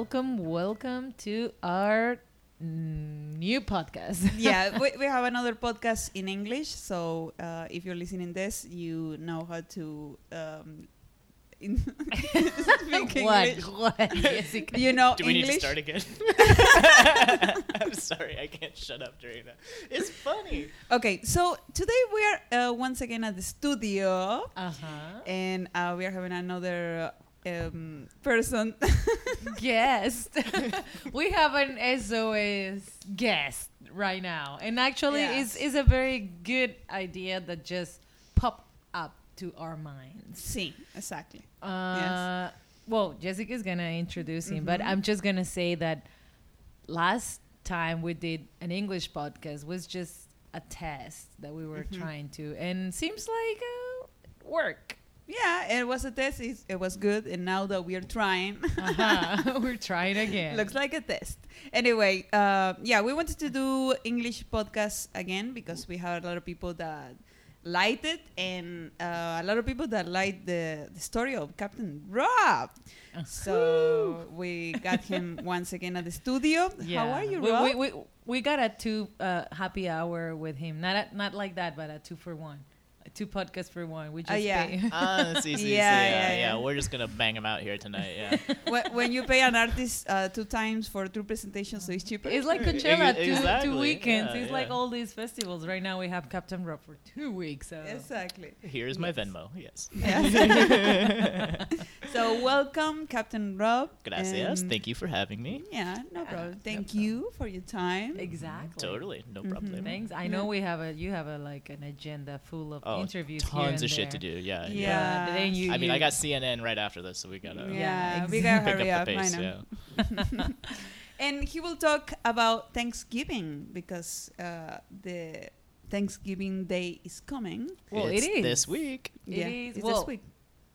Welcome, welcome to our new podcast. yeah, we, we have another podcast in English. So uh, if you're listening this, you know how to um, in speak what? What? Jessica? You know Do we English. need to start again? I'm sorry, I can't shut up during that. It's funny. Okay, so today we are uh, once again at the studio, Uh-huh. and uh, we are having another um, person. guest. we have an SOS guest right now. And actually Yes. it's, it's a very good idea that just popped up to our minds. sí, exactly. Uh, Well, Jessica's going to introduce him, but I'm just going to say that last time we did an English podcast was just a test that we were trying to, and seems like uh, work. Yeah, it was a test. It, was good, and now that we are trying, Uh-huh. we're trying again. looks like a test. Anyway, uh, yeah, we wanted to do English podcasts again because we had a lot of people that liked it, and uh, a lot of people that liked the, the story of Captain Rob. So we got him once again at the studio. How are you, we, Rob? We, we, we got a two uh, happy hour with him. Not a, not like that, but a two for one. A two podcasts for one. We just Oh, yeah. pay. Ah, that's easy. Yeah, Yeah, yeah, yeah, yeah. We're just gonna bang them out here tonight. Yeah. when, when you pay an artist uh, two times for two presentations, so it's cheaper. It's like Coachella, two, Exactly, two weekends. yeah, it's like all these festivals. Right now we have Captain Rock for two weeks. So. exactly. Here's my Venmo. Yes. Yes. so welcome, Captain Rob. Gracias. and- Thank you for having me. Yeah, no problem. no Thank problem. you for your time. Exactly. Totally. No Mhm. problem. Thanks. I know we have a you have a like an agenda full of Oh, interviews. here tons and of shit to do. Yeah. Yeah. yeah. But then you, I mean, you- I got CNN right after this, so we gotta Yeah, Yeah, we gotta pick hurry up up. the I pace. know. Yeah. And he will talk about Thanksgiving because uh, the Thanksgiving Day is coming. Well, it It's this week. It yeah, is. it's Well, this week.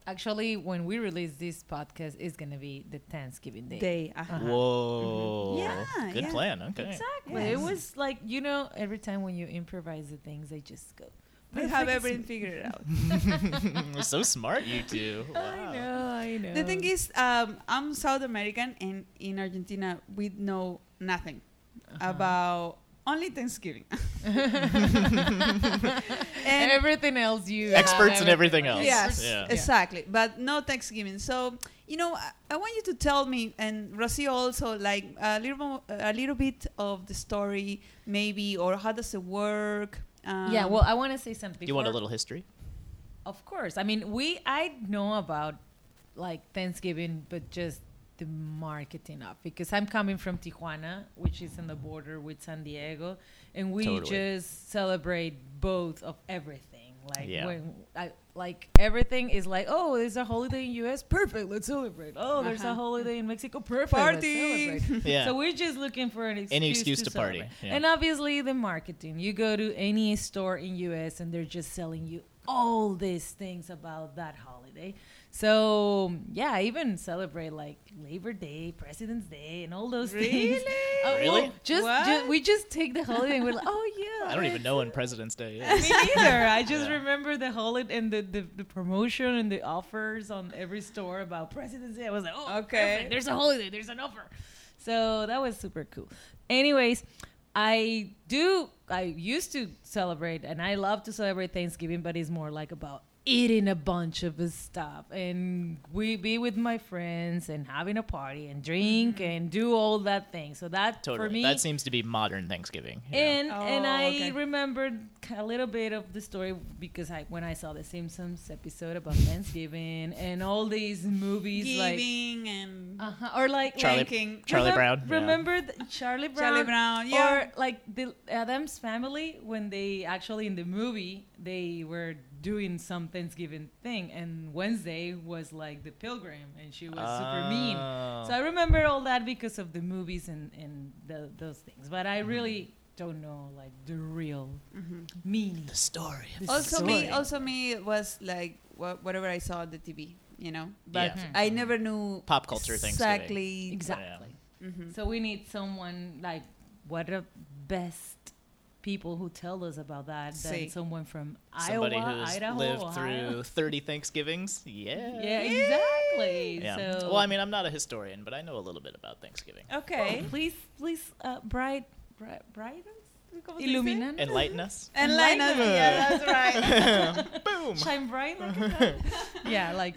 Actually, when we release this podcast, it's gonna be the Thanksgiving Day. Day. uh-huh. Uh-huh. Whoa. Yeah, Good yeah. plan. Okay. Exactly. Yes. It was like you know, every time when you improvise the things, they just go. We have perfect. everything figured out. so smart, you two. Wow. I know. I know. the thing is, um, I'm South American, and in Argentina, we know nothing Uh-huh. about only Thanksgiving. and everything else you have Experts in everything else. Yes, Yeah. exactly. But no Thanksgiving. So you know, I, I want you to tell me, and Rocio also, like a little, mo- a little bit of the story, maybe, or how does it work? Um, Yeah. Well, I want to say something. You want a little history? Of course. I mean, we I know about like Thanksgiving, but just the marketing of because I'm coming from Tijuana, which is on the border with San Diego, and we Totally. just celebrate both of everything. Like Yeah. when I like everything is like, oh, there's a holiday in US, perfect, let's celebrate. Oh, there's a Uh-huh. holiday in Mexico, perfect, Party. let's celebrate. Yeah. So we're just looking for an excuse Any excuse to party, yeah. And obviously the marketing. You go to any store in US and they're just selling you all these things about that holiday. So yeah, I even celebrate like Labor Day, President's Day, and all those things. Really? Uh, Really? well, just, What? ju- we just take the holiday and we're like, oh yeah. I don't even know when President's Day me neither. I just Yeah. remember the holiday and the, the, the promotion and the offers on every store about President's Day. I was like, oh, Okay. okay, there's a holiday, there's an offer. So that was super cool. Anyways, I do. I used to celebrate, and I love to celebrate Thanksgiving, but it's more like about eating a bunch of stuff and we be with my friends and having a party and drink and do all that thing. So that Totally. for me that seems to be modern Thanksgiving. yeah. and and Oh, I okay. remembered a little bit of the story because I when I saw the Simpsons episode about Thanksgiving and all these movies like Giving and uh-huh, or like Charlie- like, Charlie remem- Brown, yeah. Remember the Charlie Brown? Charlie Brown, yeah. Or like the Addams family when they actually in the movie they were doing some Thanksgiving thing, and Wednesday was like the pilgrim, and she was super mean. Oh. So I remember all that because of the movies and and the, those things, but I really don't know like the real Mhm. meaning. the story. The Also me, also me it was like wha- whatever I saw on the TV, you know. But Yeah. I never knew Pop culture things exactly. Exactly. Mhm. So we need someone like what a best people who tell us about that than someone from Somebody Iowa, who's Idaho, lived Ohio. through 30 Thanksgivings. Yeah. Yeah, exactly. Yeah. So well, I mean, I'm not a historian, but I know a little bit about Thanksgiving. Okay. Oh, please, please, uh, bright, bright, bright us. ¿Cómo se. Enlighten us. Enlighten us. Yeah, that's right. Boom. Shine bright like yeah, like.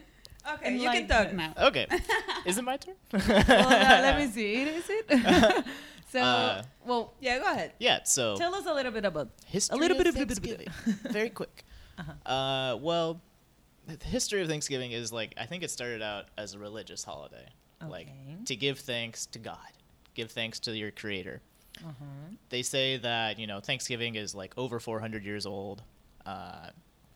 Okay, you can Enlighten talk us. now. Okay. Is it my turn? Well, uh, let me see. Is it? So, Uh, well, Yeah, go ahead. Yeah. So tell us a little bit about. history A little of bit of- of- Thanksgiving. Very quick. Uh-huh. Uh, well, the history of Thanksgiving is like I think it started out as a religious holiday, like to give thanks to God, give thanks to your Creator. Uh-huh. They say that you know Thanksgiving is like over 400 years old, uh,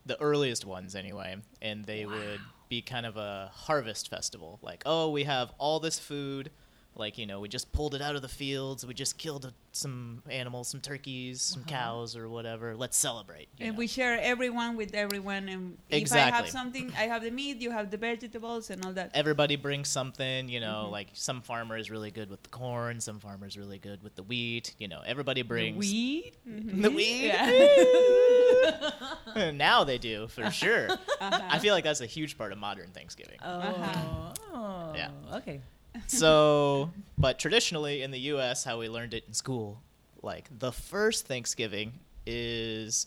the earliest ones anyway, and they would be kind of a harvest festival. Like, oh, we have all this food. Like you know, we just pulled it out of the fields. We just killed a, some animals, some turkeys, some Uh-huh. cows, or whatever. Let's celebrate. And know. we share everyone with everyone. And if I have something, I have the meat, you have the vegetables, and all that. everybody brings something you know Mhm. like some farmer is really good with the corn some farmer is really good with the wheat you know everybody brings Weed. Mhm. the wheat now they do for sure Uh-huh. i feel like that's a huge part of modern thanksgiving Oh. Uh-huh. Yeah. Okay. So but traditionally in the us how we learned it in school like the first thanksgiving is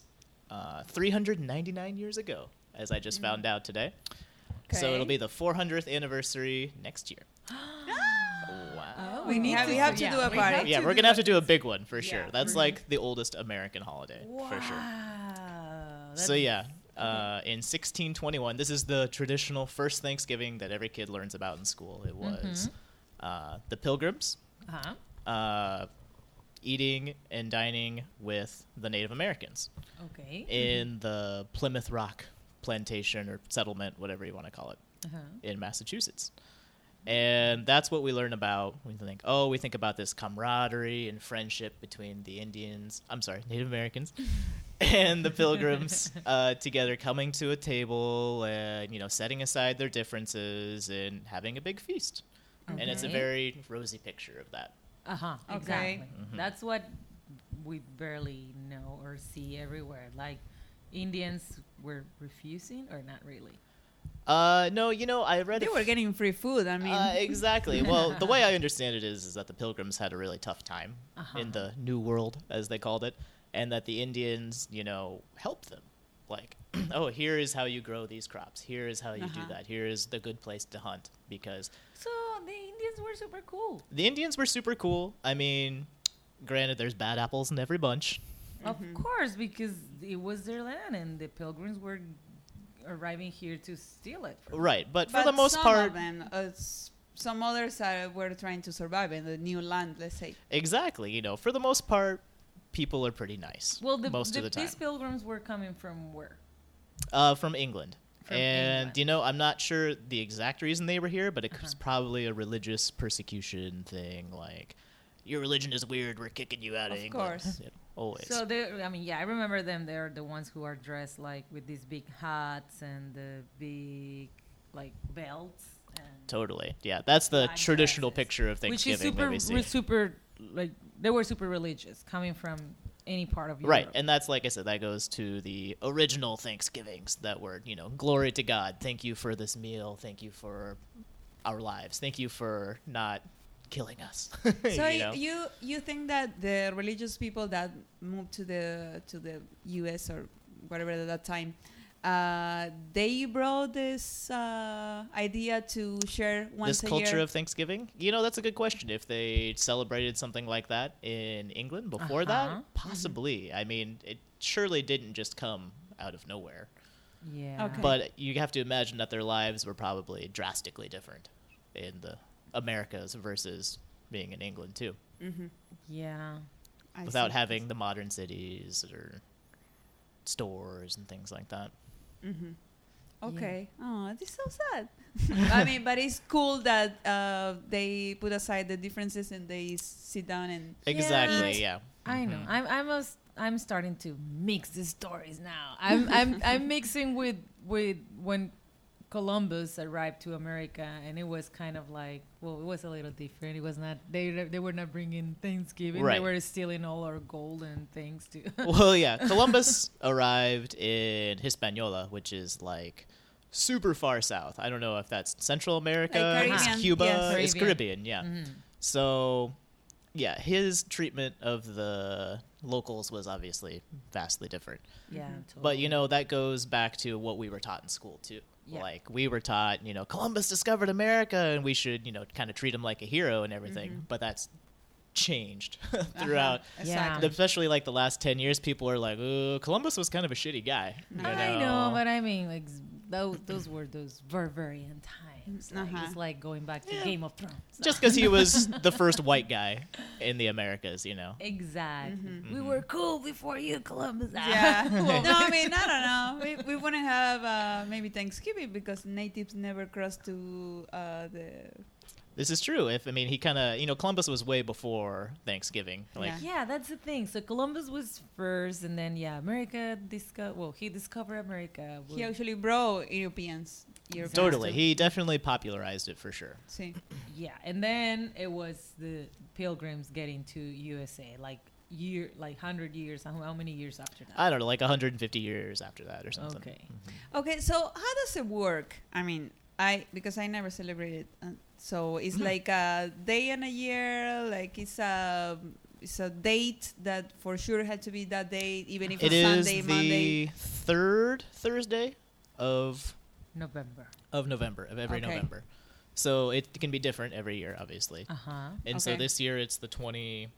uh, 399 years ago as i just found out today so it'll be the 400th anniversary next year wow Oh, We need to, we have to yeah, do a we party. have yeah, to we're gonna have to do a big one for sure. That's for like the oldest American holiday for sure. Wow. So yeah, uh, in 1621, this is the traditional first Thanksgiving that every kid learns about in school. It was uh, the Pilgrims Uh-huh. uh, eating and dining with the Native Americans Okay. in the Plymouth Rock plantation or settlement, whatever you want to call it, Uh-huh. in Massachusetts. And that's what we learn about. We think, oh, we think about this camaraderie and friendship between the Indians, I'm sorry, Native Americans, and the Pilgrims uh, together coming to a table and, you know, setting aside their differences and having a big feast. And it's a very rosy picture of that. Uh-huh. Okay. Exactly. Mhm. That's what we barely know or see everywhere. Like Indians were refusing or not really. Uh, no, you know, I read They were f- getting free food. I mean, uh, exactly. Well, the way I understand it is, is that the Pilgrims had a really tough time Uh-huh. in the New World, as they called it, and that the Indians, you know, helped them. Like, oh, here is how you grow these crops. Here is how you Uh-huh. do that. Here is the good place to hunt because So the Indians were super cool. the Indians were super cool. I mean, granted, there's bad apples in every bunch. Of Mhm. course, because it was their land and the pilgrims were arriving here to steal it. from. Right, but, but for the most some part, of them, uh, some others uh, were trying to survive in the new land. Let's say. exactly. You know, for the most part, people are pretty nice. Well, the, most the, of the time. these pilgrims were coming from where? Uh, from England. From and England. you know, I'm not sure the exact reason they were here, but it was Uh-huh. probably a religious persecution thing. Like, your religion is weird. We're kicking you out of, England. Of England. course. You know, always. So they, I mean, yeah, I remember them. They're the ones who are dressed like with these big hats and the big like belts. And totally. Yeah, that's the traditional dresses. picture of which is Thanksgiving super, that we see. super like they were super religious, coming from any part of Europe. Right, and that's like I said, that goes to the original Thanksgivings that were, you know, glory to God. Thank you for this meal. Thank you for our lives. Thank you for not killing us. So you know? you you think that the religious people that moved to the to the U.S. or whatever at that time, uh, they brought this uh, idea to share once this a culture year. of Thanksgiving? You know, that's a good question. If they celebrated something like that in England before Uh-huh. that, possibly. I mean, it surely didn't just come out of nowhere. Yeah. Okay. But you have to imagine that their lives were probably drastically different in the Americas versus being in England too, Mhm. Yeah. I without having the modern cities or stores and things like that. Mm-hmm. Okay. Oh, this is so sad. I mean, but it's cool that uh, they put aside the differences and they sit down and. Exactly. Eat. Yeah. I know. Mhm. I'm I'm a, I'm starting to mix the stories now. I'm I'm I'm mixing with with when Columbus arrived to America, and it was kind of like well, it was a little different. It was not they they were not bringing Thanksgiving. They were stealing all our gold and things too. well, yeah. Columbus arrived in Hispaniola, which is like super far south. I don't know if that's Central America, Like it's Cuba, yes. it's Caribbean. Caribbean. Yeah. Mhm. So, yeah, his treatment of the locals was obviously vastly different. Yeah, totally. But you know that goes back to what we were taught in school too. Yeah. Like we were taught, you know, Columbus discovered America, and we should, you know, kind of treat him like a hero and everything. Mhm. But that's changed throughout. Uh-huh. Exactly. Yeah. Especially like the last ten years, people are like, "Oh, Columbus was kind of a shitty guy." you I know, but I mean, like s- those those were those barbarian times. Like, Uh-huh. It's like going back to Yeah. Game of Thrones. just because he was the first white guy in the Americas, you know. exactly, Mhm. we were cool before you, Columbus. Yeah. no, I mean, I don't know. We, we wouldn't have uh, maybe Thanksgiving because natives never crossed to uh, the. This is true. If I mean, he kind of, you know, Columbus was way before Thanksgiving. Like, Yeah. Yeah, that's the thing. So Columbus was first, and then yeah, America discovered. Well, he discovered America. He actually brought Europeans. Europeans totally, to- he definitely popularized it for sure. See. yeah, and then it was the Pilgrims getting to USA, like year, like hundred years. How, how many years after that? I don't know, like 150 years after that or something. Okay. Mhm. Okay, so how does it work? I mean, I because I never celebrated, uh, so it's Mhm. like a day and a year. Like it's a it's a date that for sure had to be that date, even if It it's is Sunday, the Monday. third Thursday of November. of November of every Okay. November. So it can be different every year, obviously. Uh huh. And so this year it's the 25th.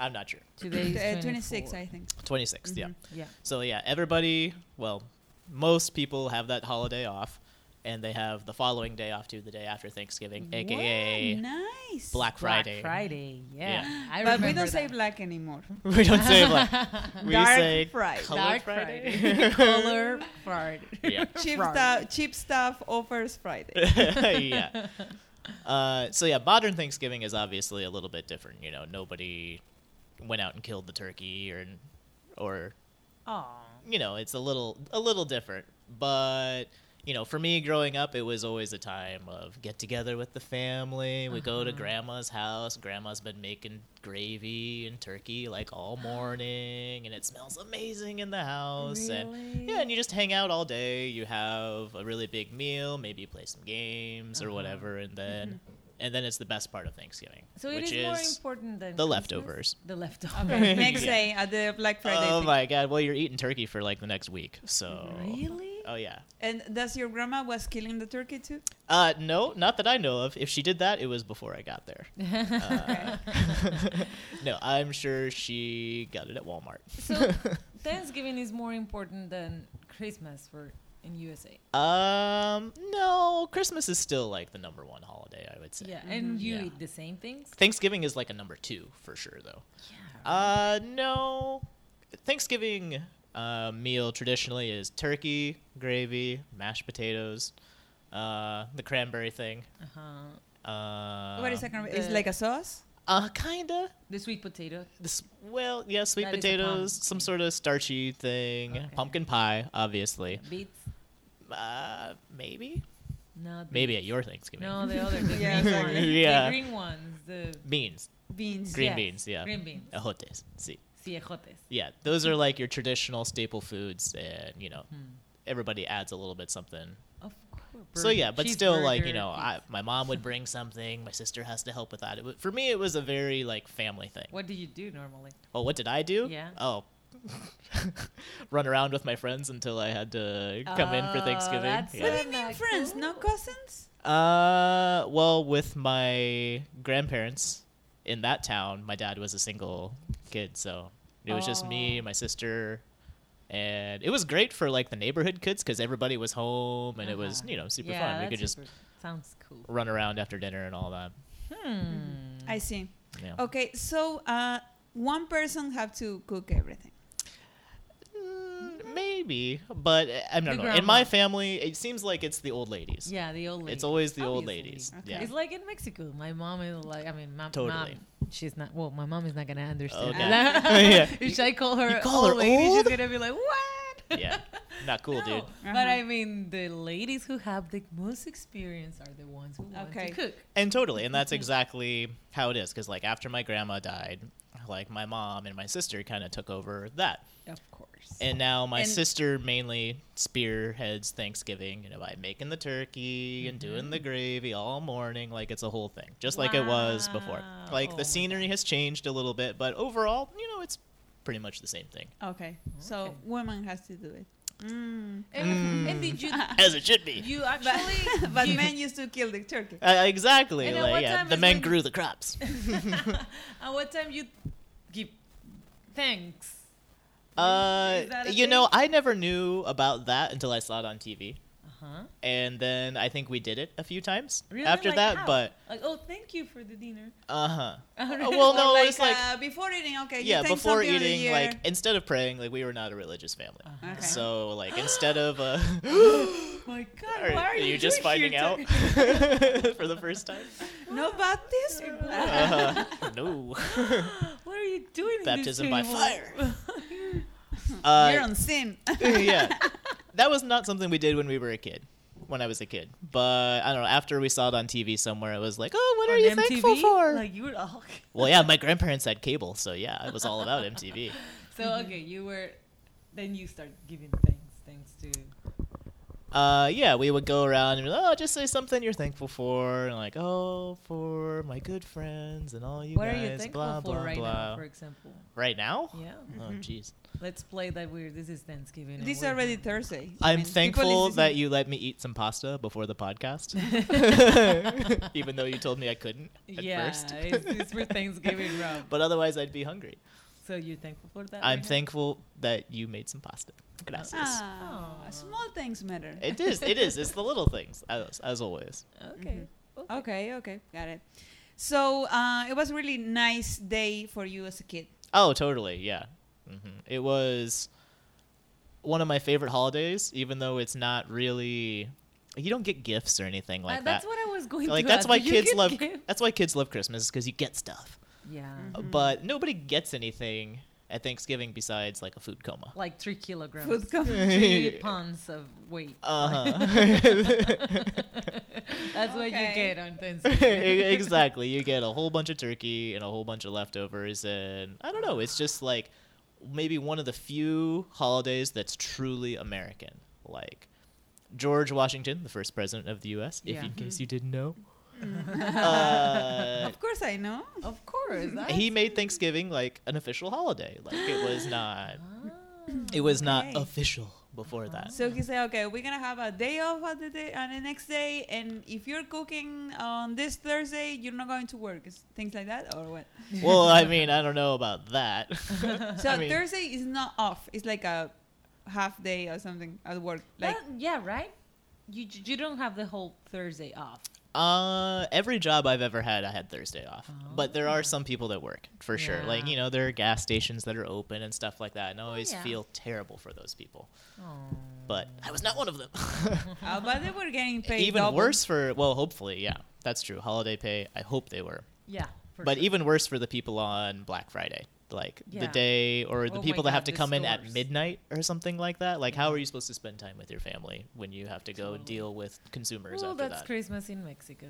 I'm not sure. Today Uh, 26, I think. 26th, yeah. Mhm. Yeah. So yeah, everybody, well, most people have that holiday off, and they have the following day off too, the day after Thanksgiving, aka Wow, nice. Black Friday. Black Friday. Yeah. Yeah. I but we don't say black anymore. we don't say black. We Dark say Friday. Color Dark Friday. Friday. Color Friday. yeah. cheap Friday. stuff. Cheap stuff offers Friday. yeah. Uh, so yeah, modern Thanksgiving is obviously a little bit different. You know, nobody went out and killed the turkey, or or Aw. you know, it's a little a little different. But you know, for me growing up, it was always a time of get together with the family. We go to Uh-huh. grandma's house. Grandma's been making gravy and turkey like all morning, and it smells amazing in the house. And yeah, and you just hang out all day. You have a really big meal. Maybe you play some games or Uh-huh. whatever, and then and then it's the best part of Thanksgiving, So it which is, more important than the Christmas? leftovers. The leftovers. Okay, next Yeah. day at the Black Friday. Oh thing. my god! Well, you're eating turkey for like the next week, so Really? Oh yeah. And does your grandma was killing the turkey too? Uh, no, not that I know of. If she did that, it was before I got there. Uh, no, I'm sure she got it at Walmart. so Thanksgiving is more important than Christmas for in USA. Um, no, Christmas is still like the number one holiday, I would say. Yeah, and Mhm. you Yeah. eat the same things. Thanksgiving is like a number two for sure, though. Yeah. Uh, no. Thanksgiving uh, meal traditionally is turkey, gravy, mashed potatoes, uh, the cranberry thing. uh-huh. Uh, what is that? Kind of, it's the- like a sauce. Uh, kinda. The sweet potato. This, well, yeah, sweet That is a potatoes, pumpkin. some sort of starchy thing, Okay. pumpkin pie, obviously. Beets. Uh, maybe, No. maybe at your Thanksgiving. No, the other. The Yeah, green exactly. ones. Yeah. The green ones. The beans, Beans. green Yes, beans, yeah, green beans. ejotes. See, Ciejotes. yeah, those are like your traditional staple foods, and you know, Hmm. everybody adds a little bit something. Of course. So yeah, but still, like you know, I, my mom would bring something. My sister has to help with that. It, for me, it was a very like family thing. What do you do normally? Oh, what did I do? Yeah. Oh, run around with my friends until I had to come in for Oh, Thanksgiving. that's What Yeah. do you Isn't mean friends, no cousins? Uh, well, with my grandparents in that town, my dad was a single kid, so it was just me, Oh. my sister, and it was great for like the neighborhood kids because everybody was home and it was Uh-huh. you know super yeah, fun. We that's could just sounds cool. run around after dinner and all that. Hmm. I see. Yeah. Okay, so uh, one person have to cook everything. Mm, maybe, but uh, I don't know. In my family, it seems like it's the old ladies. Yeah, the old lady. It's always the old ladies. Okay. Yeah. It's like in Mexico. My mom is like, I mean, my Totally. mom, she's not. Well, my mom is not gonna understand. Okay. that. Yeah. if I call her You call old her lady, old? she's gonna be like, what? yeah. Not cool, No. dude. But Uh-huh. I mean, the ladies who have the most experience are the ones who want Okay. to cook. And totally, and that's exactly how it is. Because like after my grandma died, like my mom and my sister kind of took over that, Of course. And now my And- sister mainly spearheads Thanksgiving, you know, by making the turkey and doing Mm-hmm. the gravy all morning, like it's a whole thing, just like it was before. Like Oh the scenery has changed a little bit, but overall, you know, it's pretty much the same thing okay. So Okay. woman has to do it. Mm. And, Mm. and did you as it should be. you But, actually but give- men used to kill the turkey. Uh, exactly. And Like, yeah, the men when- grew the crops. at what time you give thanks? Uh, you know. I never knew about that until I saw it on TV, Uh-huh. and then I think we did it a few times Really? after Like that. how? But like, oh, thank you for the dinner. uh huh. Oh, well, no, Or it was like uh, before eating. Okay. yeah, before something of the eating, like instead of praying, like we were not a religious family, Uh-huh. Okay. so like instead of uh, My God, are, why are you, just finding out for the first time? no baptism. Uh-huh. no, what are you doing? Baptism by fire. uh, You're on sin. yeah, that was not something we did when we were a kid. When I was a kid, but I don't know. After we saw it on TV somewhere, it was like, "Oh, what are you MTV? thankful for?" Like you were all. Well, yeah, my grandparents had cable, so yeah, it was all about MTV. So okay, you were. Then you start giving thanks, thanks to. Uh, yeah, we would go around and be like, oh, just say something you're thankful for, and like, oh, for my good friends and all you what guys. are you thankful blah, for blah, right blah. now, for example? right now? Yeah. Oh, jeez. Let's play that weird. This is Thanksgiving. This is we're- already Thursday. I I'm mean, thankful that you let me eat some pasta before the podcast, even though you told me I couldn't at yeah, first. it's, it's for Thanksgiving, Rob. but otherwise, I'd be hungry. So you're thankful for that? I'm right now? thankful that you made some pasta. Gracias. Ah, small things matter. It is. It is. It's the little things, as, as always. Okay. Mm-hmm. Okay, okay, got it. So uh, it was a really nice day for you as a kid. Oh, totally. Yeah. hmm It was one of my favorite holidays, even though it's not really. You don't get gifts or anything like Uh, that's that. what I was going like to that's ask. why you kids love. gifts? That's why kids love Christmas because you get stuff. Yeah. Mhm. But nobody gets anything at Thanksgiving besides like a food coma. Like three kilograms. Food com- three pounds of weight. Uh huh. That's what you get on Thanksgiving. exactly. You get a whole bunch of turkey and a whole bunch of leftovers, and I don't know. It's just like maybe one of the few holidays that's truly American. Like George Washington, the first president of the U.S. If Yeah. in case you didn't know. Uh, of course, I know. Of course. he made Thanksgiving like an official holiday. Like it was not. Ah. It was not Okay. official before that. So he said, "Okay, we're gonna have a day off on the day on the next day, and if you're cooking on this Thursday, you're not going to work." Is things like that, or what? Well, I mean, I don't know about that. So I mean- Thursday is not off; it's like a half day or something at work. Like, Well, yeah, right? You you don't have the whole Thursday off. Uh, every job I've ever had, I had Thursday off. But there are Oh. some people that work for sure. Like you know, there are gas stations that are open and stuff like that, and I always yeah. feel terrible for those people. Oh. But I was not one of them. uh, but they were getting paid. even double. worse for well, hopefully, yeah, that's true. Holiday pay, I hope they were. Yeah. for but sure. even worse for the people on Black Friday. Like the day or the Oh people my that have to the come in at midnight or something like that. Like, how are you supposed to spend time with your family when you have to go Totally. deal with consumers well, after that's that? Christmas in Mexico.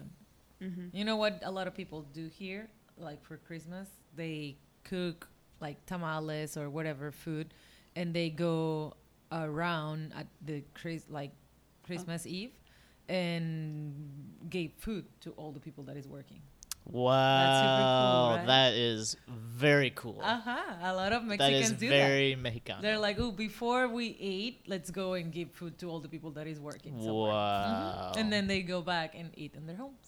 Mhm. You know what a lot of people do here, like for Christmas, they cook like tamales or whatever food, and they go around at the Chris like Christmas Eve and give food to all the people that is working. Wow, right? that is very cool. Uh huh. A lot of that Mexicans is do very Mexicano. that. They're like, oh, before we eat, let's go and give food to all the people that is working. somewhere." wow, Mhm. And then they go back and eat in their homes.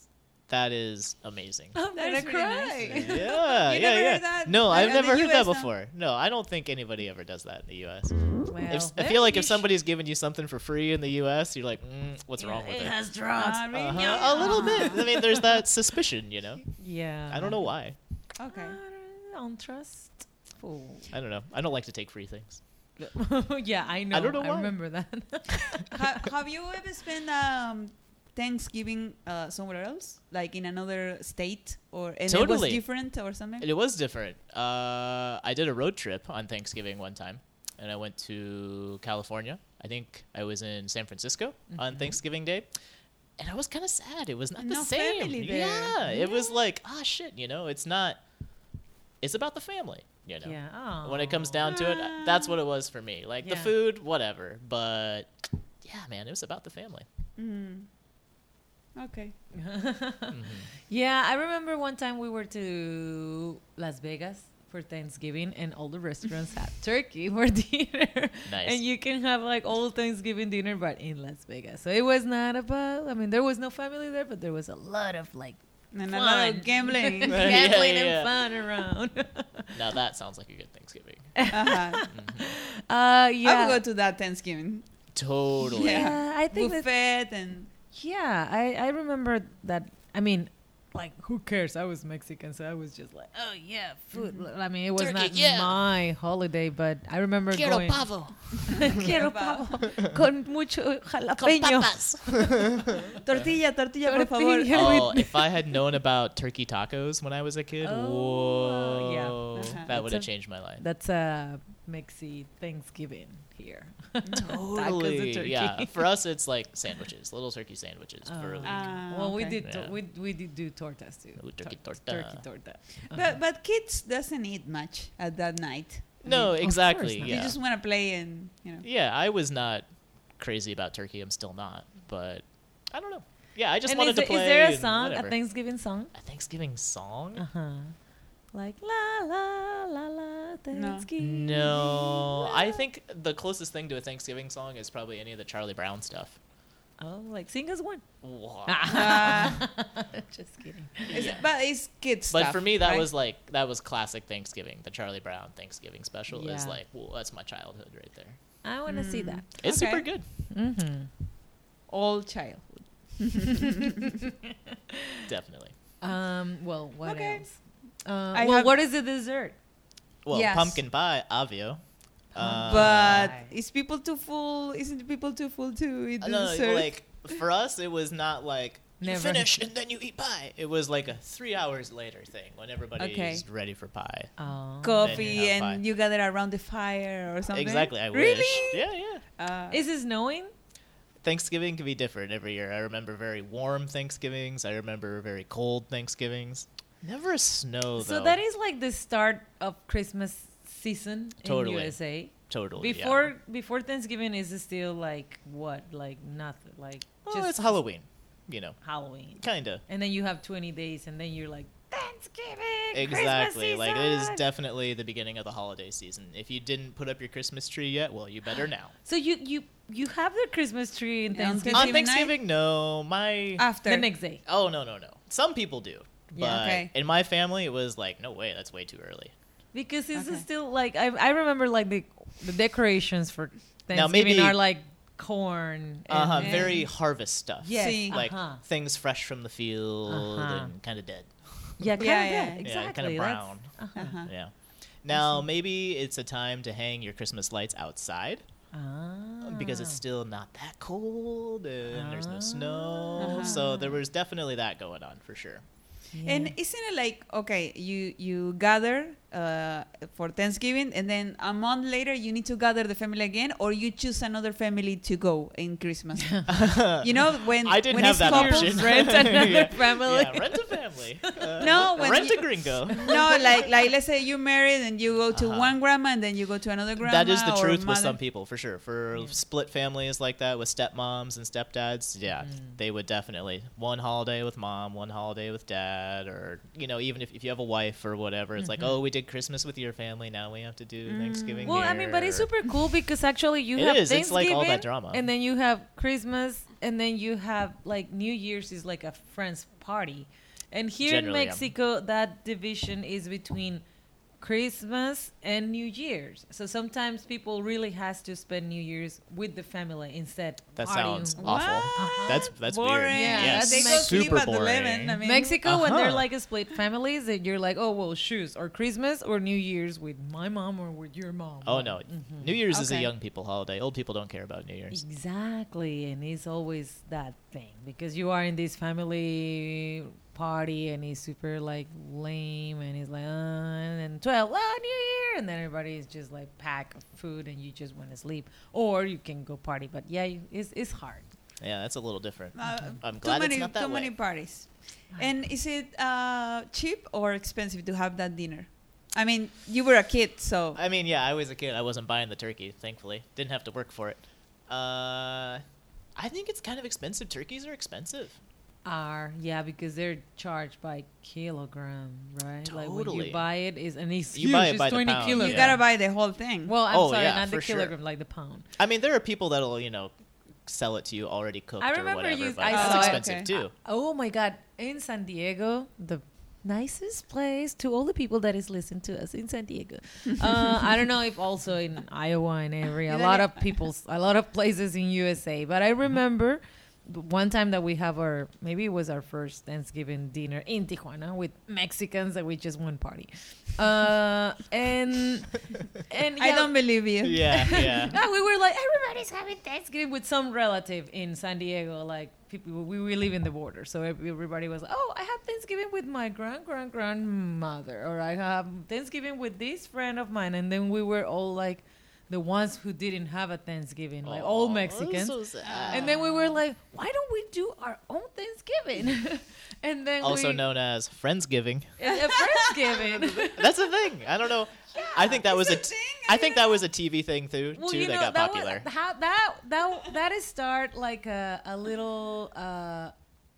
That is amazing. I'm That gonna is really cry. nice. yeah, You yeah, never yeah. heard that? No, I've in never the heard that US, huh? before. No, I don't think anybody ever does that in the U.S. Well, If, I feel like if somebody's giving you something for free in the U.S., you're like, mm, what's wrong with it? it? has drugs. Really? Uh-huh, A little bit. I mean, there's that suspicion, you know. yeah. I don't know why. Okay. I don't trust. Fool. I don't know. I don't like to take free things. yeah, I know. I, don't know why. remember that. Ha- have you ever spent um, Thanksgiving uh, somewhere else, like in another state, or and it was Totally. different or something? It was different. Uh, I did a road trip on Thanksgiving one time, and I went to California. I think I was in San Francisco on Thanksgiving Day, and I was kind of sad. It was not the No same. family there. Yeah, it was like, ah, shit. You know, it's not. It's about the family. You know. yeah. When it comes down to it, that's what it was for me. Like the food, whatever, but yeah, man, it was about the family. Mm. Okay. Mhm. Yeah, I remember one time we were to Las Vegas for Thanksgiving, and all the restaurants had turkey for dinner. Nice. And you can have like all Thanksgiving dinner, but in Las Vegas. So it was not about. I mean, there was no family there, but there was a lot of like And a lot fun. of gambling. Gambling yeah, yeah. and fun around. Now that sounds like a good Thanksgiving. uh-huh. Mhm. uh, yeah. I would go to that Thanksgiving Totally. Yeah. Yeah, I think that buffet and Yeah, I, I remember that. I mean, like, who cares? I was Mexican, so I was just like, oh, yeah, food. I mean, it was Turkey, not yeah. my holiday, but I remember Quiero going. pavo. Quiero pavo. pavo. Con mucho Con jalapeño. papas. tortilla, tortilla, por favor. Oh, if I had known about turkey tacos when I was a kid, Oh, whoa, yeah. Uh-huh. that would have changed my life. That's a Mexi Thanksgiving here. Tacos and Totally. turkey. Yeah. For us, it's like sandwiches, little turkey sandwiches for a Oh. week. Ah, well, we did Yeah. we we did do tortas too. Ooh, turkey Tor- torta. Turkey torta. Uh-huh. But but kids doesn't eat much at that night. I no, mean, exactly. not. You just want to play and you know. yeah, I was not crazy about turkey. I'm still not, but I don't know. Yeah, I just and wanted to there- play. is there a song, a Thanksgiving song? A Thanksgiving song? Uh huh. Like la la la la Thanksgiving. No, I think the closest thing to a Thanksgiving song is probably any of the Charlie Brown stuff. Oh, like sing us one. Wow. Just kidding. it's, Yeah. But it's kids But for me, that right? was like that was classic Thanksgiving. The Charlie Brown Thanksgiving special is like, well, that's my childhood right there. I want to see Mm. that. It's Okay. super good. Mm-hmm. all childhood. Definitely. Um. Well, what Okay. else? Uh, well, have- what is the dessert? Well, Yes. pumpkin pie, avio. Uh, but is people too full? Isn't people too full to eat Uh, no, dessert? like for us, it was not like you finish and then you eat pie. It was like a three hours later thing when everybody's Okay. ready for pie. Oh. coffee Then you have and pie. you gather around the fire or something. Exactly. I really? wish. Yeah, yeah. Uh, Is it snowing? Thanksgiving can be different every year. I remember very warm Thanksgivings. I remember very cold Thanksgivings. Never snow though. So that is like the start of Christmas season Totally. in USA. totally yeah. Before before Thanksgiving is still like what? Like nothing. Like Oh, just it's Halloween. You know, Halloween. kinda. And then you have 20 days and then you're like Thanksgiving. Exactly. Like it is definitely the beginning of the holiday season. If you didn't put up your Christmas tree yet, well, you better now. So you you you have the Christmas tree in Yeah, on Thanksgiving On Thanksgiving night? Thanksgiving, no. My after the next day. oh no no no. Some people do, but Yeah. Okay. in my family, it was like no way. That's way too early. Because it's Okay. still like I I remember like the the decorations for Thanksgiving Now, maybe- are like corn. Uh huh. and- Very harvest stuff. Yes, See. Like uh-huh. things fresh from the field Uh-huh. and kind of dead. Yeah, kind Yeah, of yeah. yeah, Yeah, exactly. Yeah, kind of brown. uh-huh. Uh-huh. Yeah. Now maybe it's a time to hang your Christmas lights outside Ah. because it's still not that cold and there's no snow. Uh-huh. So there was definitely that going on for sure. And isn't it like okay, you you gather uh, for Thanksgiving, and then a month later you need to gather the family again, or you choose another family to go in Christmas? you know when I didn't when have it's that couples, option. Rent another Yeah. family. Yeah, rent a family. Uh, No, when rent you- a gringo. no, like like let's say you married and you go to Uh-huh. one grandma and then you go to another grandma. That is the or truth with some people, for sure. For Yeah. split families like that with stepmoms and stepdads, yeah, Mm. they would definitely one holiday with mom, one holiday with dad, or you know, even if, if you have a wife or whatever, it's like, Mhm. oh, we did Christmas with your family, now we have to do mm. Thanksgiving. Well, I mean, but it's super cool because actually you It have is. It's like Thanksgiving, all that drama. and then you have Christmas, and then you have like New Year's is like a friends party, and here Generally, in yeah. Mexico that division is between Christmas and New Year's. So sometimes people really has to spend New Year's with the family instead. That partying. sounds awful. What? That's that's boring. weird. Yeah, Yeah, that's they go sleep super at boring. 11. I mean, Mexico, when they're Uh-huh. like a split families, and you're like, oh well, shoes or Christmas or New Year's with my mom or with your mom. Oh no, Mhm. New Year's is a young people holiday. Old people don't care about New Year's. Exactly, and it's always that thing because you are in this family party and he's super like lame and he's like, uh, and then 12, oh, New Year, and then everybody is just like pack of food and you just want to sleep, or you can go party. But yeah, you, it's it's hard. Yeah, that's a little different. Uh, I'm too glad many, it's not that too way. many parties. And is it uh, cheap or expensive to have that dinner? I mean, you were a kid, so I mean, yeah, I was a kid. I wasn't buying the turkey, thankfully. Didn't have to work for it. Uh, I think it's kind of expensive. Turkeys are expensive. Are yeah because they're charged by kilogram, right? Like when you buy it is and it's You huge. buy it it's by the 20 pound, you yeah. gotta buy the whole thing. Well, I'm Oh, sorry, yeah, not the for sure. kilogram, like the pound. I mean, there are people that'll, you know, sell it to you already cooked I or remember whatever. you- but I that's saw it. expensive Okay. too. Oh my God! In San Diego, the nicest place to all the people that is listening to us in San Diego. Uh, I don't know if also in Iowa and area, a lot of people's, a lot of places in USA. But I remember one time that we have our, maybe it was our first Thanksgiving dinner in Tijuana with Mexicans that we just went party, uh, and and I don't believe you. Yeah, yeah. yeah, we were like everybody's having Thanksgiving with some relative in San Diego. Like people, we, we live in the border, so everybody was like, "Oh, I have Thanksgiving with my grand grand grandmother," or "I have Thanksgiving with this friend of mine," and then we were all like, the ones who didn't have a Thanksgiving, like all Mexicans. so and then we were like, "Why don't we do our own Thanksgiving?" and then also we, known as Friendsgiving. a Friendsgiving. That's a thing. I don't know. Yeah, I think that was a. Thing? I think that was a TV thing too. Well, too you that got that popular. Was, how, that that that is start like a, a little uh,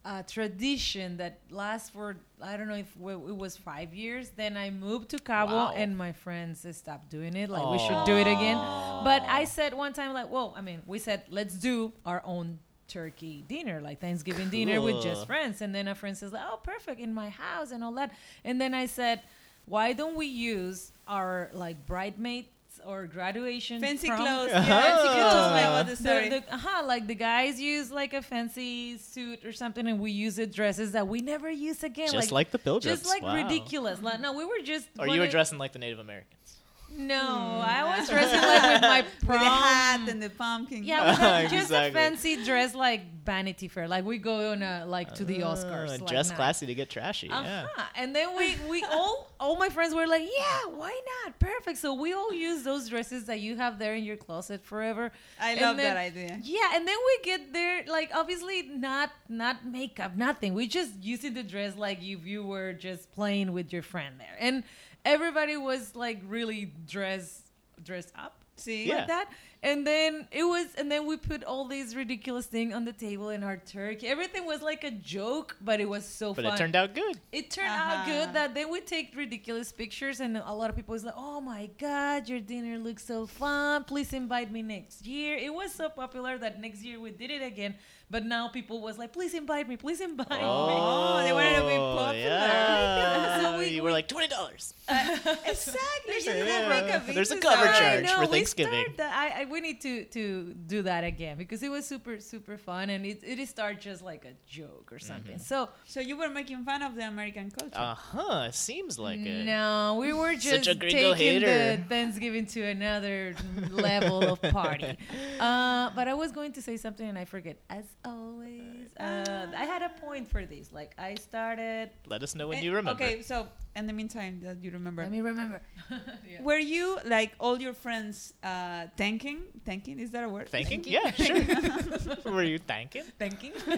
a tradition that lasts for I don't know if we- it was five years. Then I moved to Cabo, Wow. and my friends stopped doing it. Like we should do it again. But I said one time, like, well, I mean, we said let's do our own turkey dinner, like Thanksgiving dinner with just friends. And then a friend says, like, oh, perfect, in my house and all that. And then I said, why don't we use our like bridesmaids or graduation Fancy prom- clothes. Uh-huh. Yeah, fancy clothes. Like what the the, story. uh-huh, like the guys use like a fancy suit or something, and we use it dresses that we never use again. Just like the pilgrims. just like Wow. ridiculous. Like, no, we were just. Or you were wanna- dressing like the Native Americans. No, I was dressing like with my with prom the hat and the pumpkin. Yeah, with a, just a fancy dress like Vanity Fair. Like we go on a like to the Ah, Oscars. like dress that. classy to get trashy. Yeah. Uh-huh. And then we we all all my friends were like, yeah, why not? Perfect. So we all use those dresses that you have there in your closet forever. I And love then- that idea. Yeah, and then we get there like obviously not not makeup, nothing. We just using the dress like if you were just playing with your friend there, and everybody was like really dressed dressed up See? Yeah. like that. And then it was, and then we put all these ridiculous things on the table in our turkey. Everything was like a joke, but it was so fun. But fun. it turned out good. It turned Uh-huh. out good that then we take ridiculous pictures, and a lot of people was like, "Oh my God, your dinner looks so fun! Please invite me next year." It was so popular that next year we did it again. But now people was like, "Please invite me! Please invite me!" Oh, they wanted to be popular. Yeah. So we- you were we- like twenty dollars. Exactly. You Yeah. make a There's a cover I charge know, for we Thanksgiving. start that- I, I, we need to, to do that again because it was super super fun and it it started just like a joke or something. Mm-hmm. So So you were making fun of the American culture. Uh huh. Seems like it. no, we were just Such a gringo taking the hater. Thanksgiving to another level of party. Uh, but I was going to say something and I forget. As always, uh, I had a point for this. Like I started. Let us know when Eh, you remember. Okay, so in the meantime that you remember, Let me remember. Yeah. were you like all your friends uh, thanking? Thanking is that a word? Thanking? Thanking? Yeah, sure. were you thanking? Thanking.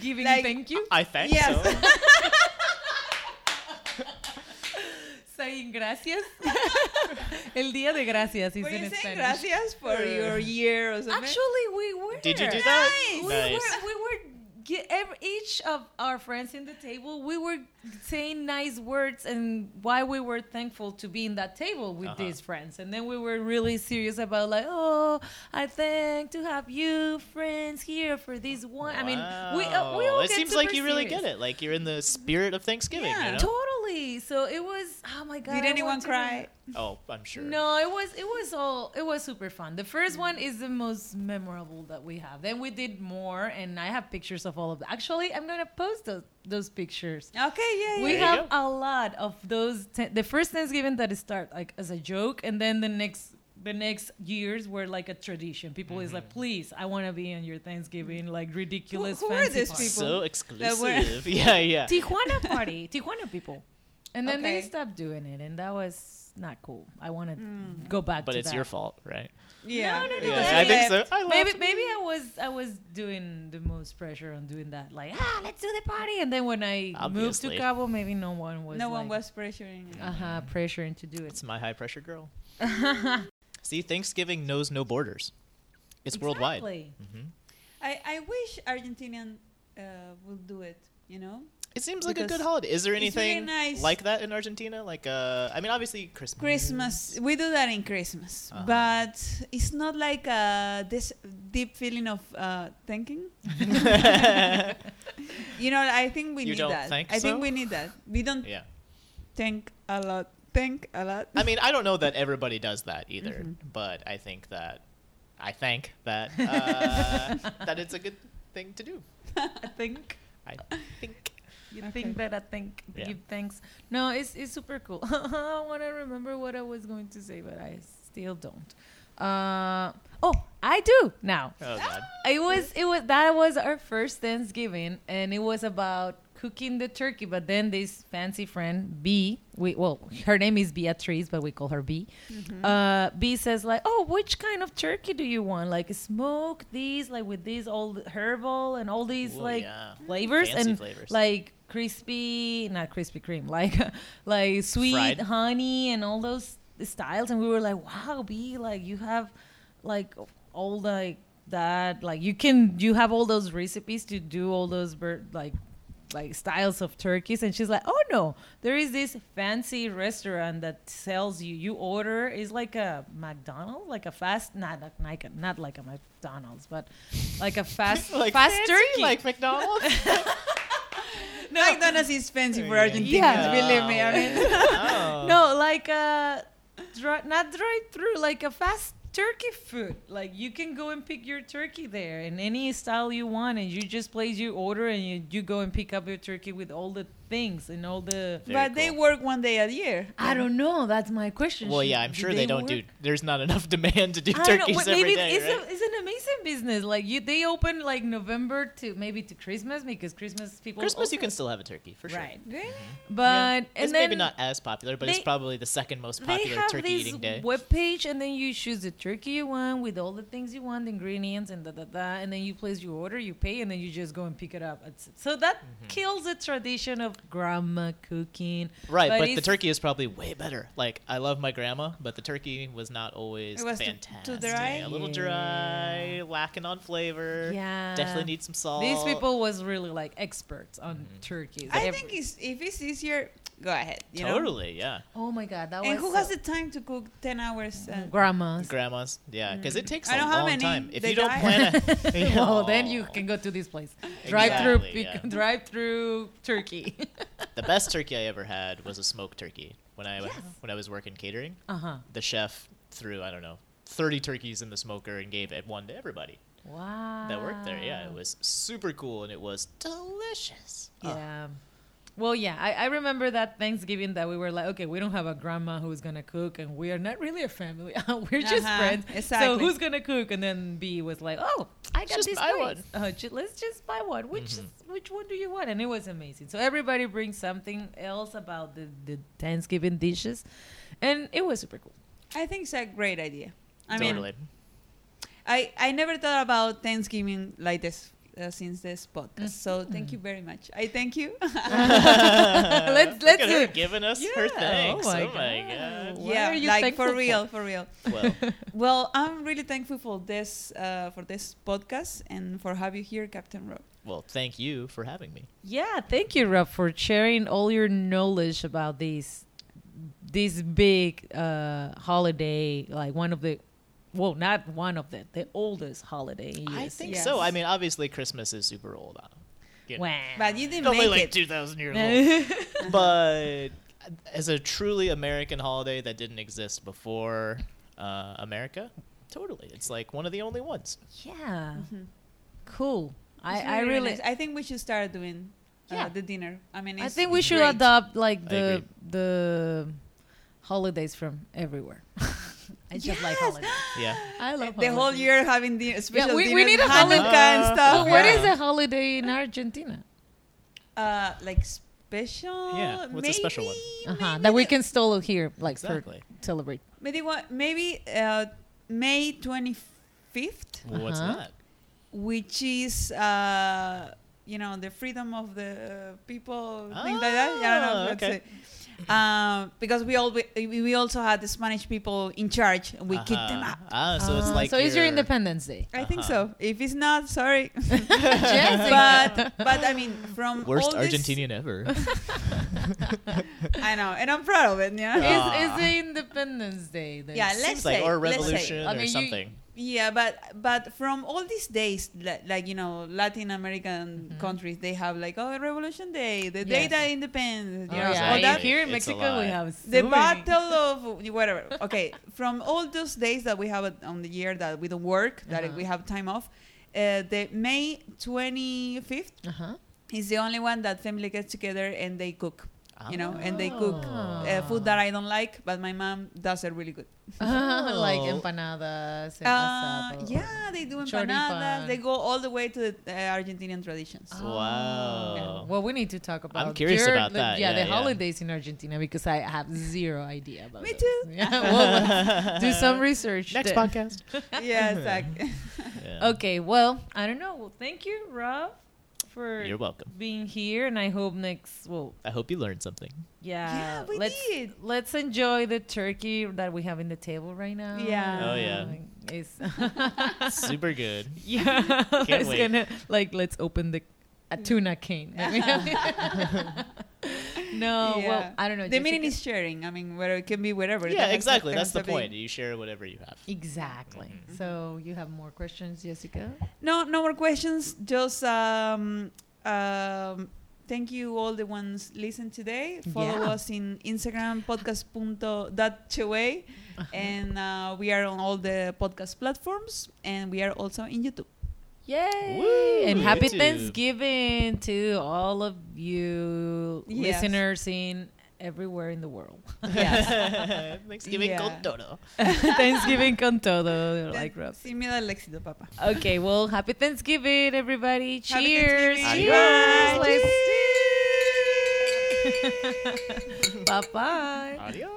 Giving Like- thank you. I thank Yes. so. Saying gracias. El día de gracias is Were in you saying Spanish. gracias for your year or something? Actually, we were. Did you do that? Nice. We Nice. were. We were. each of our friends in the table, we were saying nice words and why we were thankful to be in that table with Uh-huh. these friends. And then we were really serious about like, oh, I thank to have you friends here for this one. I mean, we uh, we Wow. all It get seems like super you really get it. Like you're in the spirit of Thanksgiving. Yeah. You know? Totally. Exactly. So it was. Oh my god. Did anyone want to cry? Oh, I'm sure. No, it was it was all it was super fun. The first one is the most memorable that we have. Then we did more, and I have pictures of all of them. Actually, I'm gonna post those those pictures. Okay, yeah, yeah. We There have a lot of those. Te- the first Thanksgiving that start like as a joke, and then the next the next years were like a tradition. People is Mm-hmm. like, please, I want to be on your Thanksgiving like ridiculous. who are fancy these party." people? So exclusive. yeah, yeah. Tijuana party, Tijuana people, and then they stopped doing it, and that was not cool. I want to go back. To But to it's that. your fault, right? Yeah. No, no, no, Yeah, I I think so. I Maybe left. maybe I was I was doing the most pressure on doing that. Like ah, let's do the party, and then when I moved to Obviously. Cabo, maybe no one was. No one was pressuring. you. Uh huh. Pressuring to do it. It's my high pressure girl. See, Thanksgiving knows no borders. It's worldwide. Exactly. I, I wish Argentinian uh, would do it. You know. It seems like a good holiday. Is there anything nice. like that in Argentina? Like, uh, I mean, obviously Christmas. Christmas, we do that in Christmas, Uh-huh. but it's not like uh, this deep feeling of uh, thanking. You know, I think we You need don't that. think I think we need that. We don't yeah. thank a lot. Thank a lot. I mean, I don't know that everybody does that either, Mhm. but I think that I think that uh, that it's a good thing to do. I think. I think. You Okay. think that I think Yeah. give thanks. No, it's it's super cool. I want to remember what I was going to say, but I still don't. Uh oh, I do now. Oh God. It was it was that was our first Thanksgiving, and it was about cooking the turkey. But then this fancy friend B, we well, her name is Beatrice, but we call her B. Uh, B says like, oh, which kind of turkey do you want? Like smoke these, like with these all herbal and all these Ooh, like yeah. flavors Fancy and flavors. like crispy, not crispy cream, like like sweet Fried. honey and all those styles. And we were like, wow, B, like you have like all like that, like you can you have all those recipes to do all those bird like like styles of turkeys and she's like oh no there is this fancy restaurant that sells you you order is like a mcdonald's like a fast not like a, not like a mcdonald's but like a fast like fast fancy, turkey like McDonald's. McDonald's is fancy for Argentinians. Yeah. Believe me. I mean, Oh. no like a dri- not drive through like a fast turkey food like you can go and pick your turkey there in any style you want and you just place your order and you, you go and pick up your turkey with all the things and all the Very but they work one day a year. I don't know. That's my question. Well, yeah, I'm do sure they, don't work? do. There's not enough demand to do I don't know. turkeys Well, every maybe day, it's, right? a, it's an amazing business. Like you, they open like November to maybe to Christmas because Christmas people. Christmas, you can still have a turkey for sure. right, Really? but Yeah. and it's then maybe not as popular, but it's probably the second most they popular have turkey this eating day. web page, and then you choose the turkey you want with all the things you want, the ingredients, and da da da, and then you place your order, you pay, and then you just go and pick it up. So that Mm-hmm. kills the tradition of grandma cooking. Right, but, the turkey is probably way better. Like I love my grandma, but the turkey was not always It was too- too fantastic. dry? A little Yeah. dry, lacking on flavor. Yeah, Definitely need some salt. These people was really like experts on Mm-hmm. turkeys. I Ev- think it's, if it's easier, go ahead. You know? Totally, yeah. Oh my god, that was. And who has the time to cook 10 hours? Uh, grandmas? Grandmas, yeah, because it takes I a know how long many time. If you don't die. plan a, well, then you can go to this place. Drive Exactly, through, yeah. drive through Turkey. The best turkey I ever had was a smoked turkey. When I Yes. when I was working catering, uh huh. the chef threw I don't know thirty turkeys in the smoker and gave it one to everybody Wow. that worked there. Yeah, it was super cool and it was delicious. Oh, Yeah. Well, yeah, I, I remember that Thanksgiving that we were like, okay, we don't have a grandma who's gonna cook, and we are not really a family. we're just Uh-huh, friends. So who's gonna cook? And then B was like, oh, I got Just this buy place. Uh, ju- let's just buy one. Which Mhm. which one do you want? And it was amazing. So everybody brings something else about the the Thanksgiving dishes, and it was super cool. I think it's a great idea. I mean, totally. I, I never thought about Thanksgiving like this uh, since this podcast. So thank you very much. I thank you. let's Look let's at do her it. giving us her thanks. oh my Oh my God. god. Yeah, are you like for for? real, for real. Well, Well, I'm really thankful for this uh, for this podcast and for have you here, Captain Rob. well, thank you for having me. Yeah, thank you, Rob, for sharing all your knowledge about this this big uh, holiday, like one of the, well, not one of the, the oldest holiday. in I think Yes. so. I mean, obviously Christmas is super old. you know, Wow. But you didn't it's only make like it. two thousand years old. but as a truly American holiday that didn't exist before uh, America, totally, it's like one of the only ones. yeah. Mhm. Cool. I, It's I really really. nice. I think we should start doing uh, Yeah. the dinner. I mean, I think we should great. adopt like the the holidays from everywhere. I just like Yes. holidays. Yeah. I love the whole year having the special we- dinners, we need a Hanukkah holiday. and stuff. So what Yeah. is a holiday in Argentina? Uh, like special. Yeah, what's a special one? Uh-huh. That we can still here, like Exactly. for celebrate. Maybe what? Maybe uh, May twenty fifth, Well, what's Uh-huh. that? which is uh, you know the freedom of the people, things like that. Yeah, I don't know. That's okay. It. Um, because we all we, we also had the Spanish people in charge, and we kicked them Uh-huh. out. Ah, so it's Ah, like so it's your your- Independence Day. I think Uh-huh. so. If it's not, sorry. But but I mean, from worst all this- Argentinian ever. I know, and I'm proud of it. Yeah. Ah. It's, it's the Independence Day. Yeah, let's Seems like say- or let's say- revolution I mean, or you- something. Yeah, but but from all these days, li- like you know, Latin American Mhm. countries, they have like oh Revolution Day, the day Yes. that independence. Oh, You know, yeah. all that. Here in Mexico, we have so The many. battle of whatever. Okay, from all those days that we have on the year that we don't work, that Uh-huh. we have time off, uh, the May twenty fifth Uh-huh. is the only one that family gets together and they cook. You know, and they cook uh, food that I don't like, but my mom does it really good. like Oh. empanadas. and Uh, asado. yeah, they do Choripan. empanadas. They go all the way to the uh, Argentinian traditions. Oh. Wow. Well, we need to talk about. I'm curious your- about the- that. Yeah, Yeah, the yeah. holidays in Argentina because I have zero idea about. Me those. too. Yeah, well, do some research. Next there. podcast. yeah, exactly. Yeah. Okay, well, I don't know. Well, thank you, Rob, for You're welcome. being here, and I hope next. Well, I hope you learned something. yeah, Yeah, we let's did. let's enjoy the turkey that we have in the table right now. Yeah. Oh, yeah. it's Super good. yeah. let's wait. gonna like let's open the a tuna cane. no, well, I don't know. the meaning is sharing. I mean, where it can be whatever. Yeah, doesn't exactly. That's the to be- point. You share whatever you have. exactly. Mhm. So you have more questions, Jessica? No, no more questions. Just um, um, thank you all the ones listen today. Follow Yeah. us in Instagram podcast.chewe and uh, we are on all the podcast platforms and we are also in YouTube. Yay! Woo, and happy YouTube. Thanksgiving to all of you Yes. listeners in everywhere in the world. Yes. Thanksgiving Yeah. con todo. Thanksgiving con todo, like Rob. Sin miedo al éxito, papá. Okay, well, happy Thanksgiving, everybody. Happy Cheers. Thanksgiving. Cheers. Bye. Let's- Bye-bye. Adios.